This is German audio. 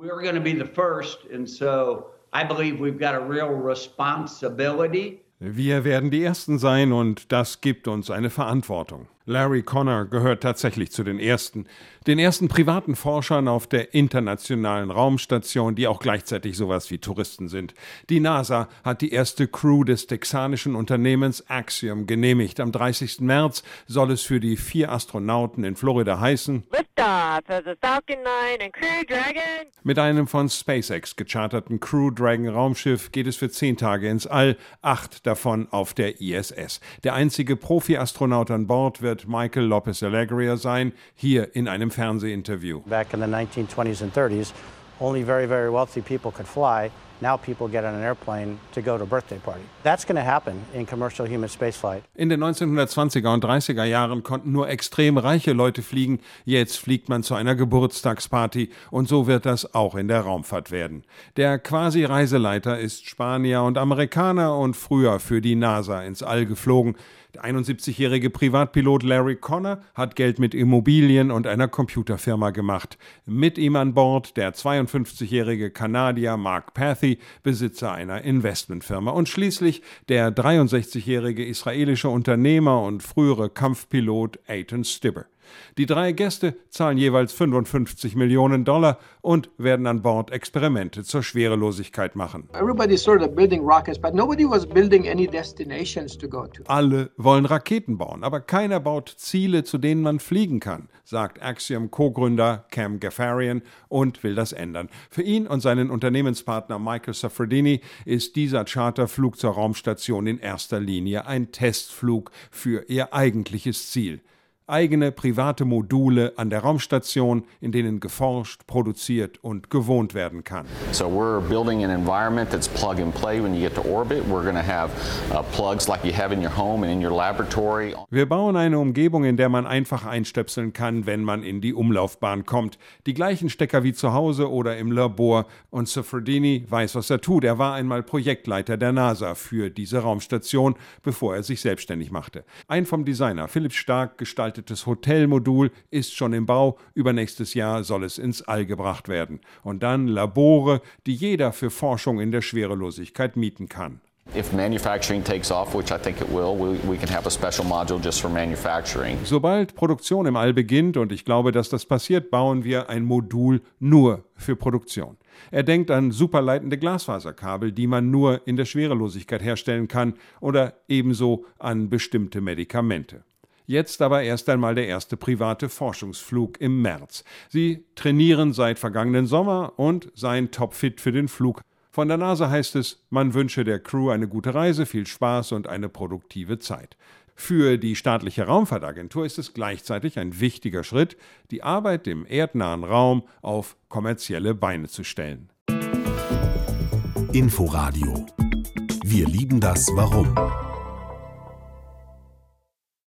We're going to be the first, and so I believe we've got a real responsibility. Wir werden die Ersten sein und das gibt uns eine Verantwortung. Larry Connor gehört tatsächlich zu den ersten, den ersten privaten Forschern auf der internationalen Raumstation, die auch gleichzeitig sowas wie Touristen sind. Die NASA hat die erste Crew des texanischen Unternehmens Axiom genehmigt. Am 30. März soll es für die vier Astronauten in Florida heißen. Mit einem von SpaceX gecharterten Crew Dragon Raumschiff geht es für zehn Tage ins All, acht davon auf der ISS. Der einzige Profi-Astronaut an Bord wird Michael Lopez Alegria sein, hier in einem Fernsehinterview. Back in the 1920s and 30s, only very, very wealthy people could fly. Now people get on an airplane to go to a birthday party. That's going to happen in commercial human spaceflight. In den 1920er und 30er Jahren konnten nur extrem reiche Leute fliegen. Jetzt fliegt man zu einer Geburtstagsparty und so wird das auch in der Raumfahrt werden. Der quasi Reiseleiter ist Spanier und Amerikaner und früher für die NASA ins All geflogen. Der 71-jährige Privatpilot Larry Connor hat Geld mit Immobilien und einer Computerfirma gemacht. Mit ihm an Bord der 52-jährige Kanadier Mark Pathy, Besitzer einer Investmentfirma. Und schließlich der 63-jährige israelische Unternehmer und frühere Kampfpilot Aiton Stibber. Die drei Gäste zahlen jeweils 55 Millionen Dollar und werden an Bord Experimente zur Schwerelosigkeit machen. Alle wollen Raketen bauen, aber keiner baut Ziele, zu denen man fliegen kann, sagt Axiom Co-Gründer Cam Gaffarian und will das ändern. Für ihn und seinen Unternehmenspartner Michael Safradini ist dieser Charterflug zur Raumstation in erster Linie ein Testflug für ihr eigentliches Ziel eigene private Module an der Raumstation, in denen geforscht, produziert und gewohnt werden kann. So we're building an environment that's plug and play when you get to orbit. We're going to have uh, plugs like you have in your home and in your laboratory. Wir bauen eine Umgebung, in der man einfach einstöpseln kann, wenn man in die Umlaufbahn kommt. Die gleichen Stecker wie zu Hause oder im Labor. Und Sofrodini weiß, was er tut. Er war einmal Projektleiter der NASA für diese Raumstation, bevor er sich selbstständig machte. Ein vom Designer Philipp Stark gestaltet gestaltetes Hotelmodul ist schon im Bau. Übernächstes Jahr soll es ins All gebracht werden. Und dann Labore, die jeder für Forschung in der Schwerelosigkeit mieten kann. If manufacturing takes off, which I think it will, we, we can have a special module just for manufacturing. Sobald Produktion im All beginnt, und ich glaube, dass das passiert, bauen wir ein Modul nur für Produktion. Er denkt an superleitende Glasfaserkabel, die man nur in der Schwerelosigkeit herstellen kann, oder ebenso an bestimmte Medikamente. Jetzt aber erst einmal der erste private Forschungsflug im März. Sie trainieren seit vergangenen Sommer und seien topfit für den Flug. Von der NASA heißt es, man wünsche der Crew eine gute Reise, viel Spaß und eine produktive Zeit. Für die staatliche Raumfahrtagentur ist es gleichzeitig ein wichtiger Schritt, die Arbeit im erdnahen Raum auf kommerzielle Beine zu stellen. Inforadio. Wir lieben das Warum.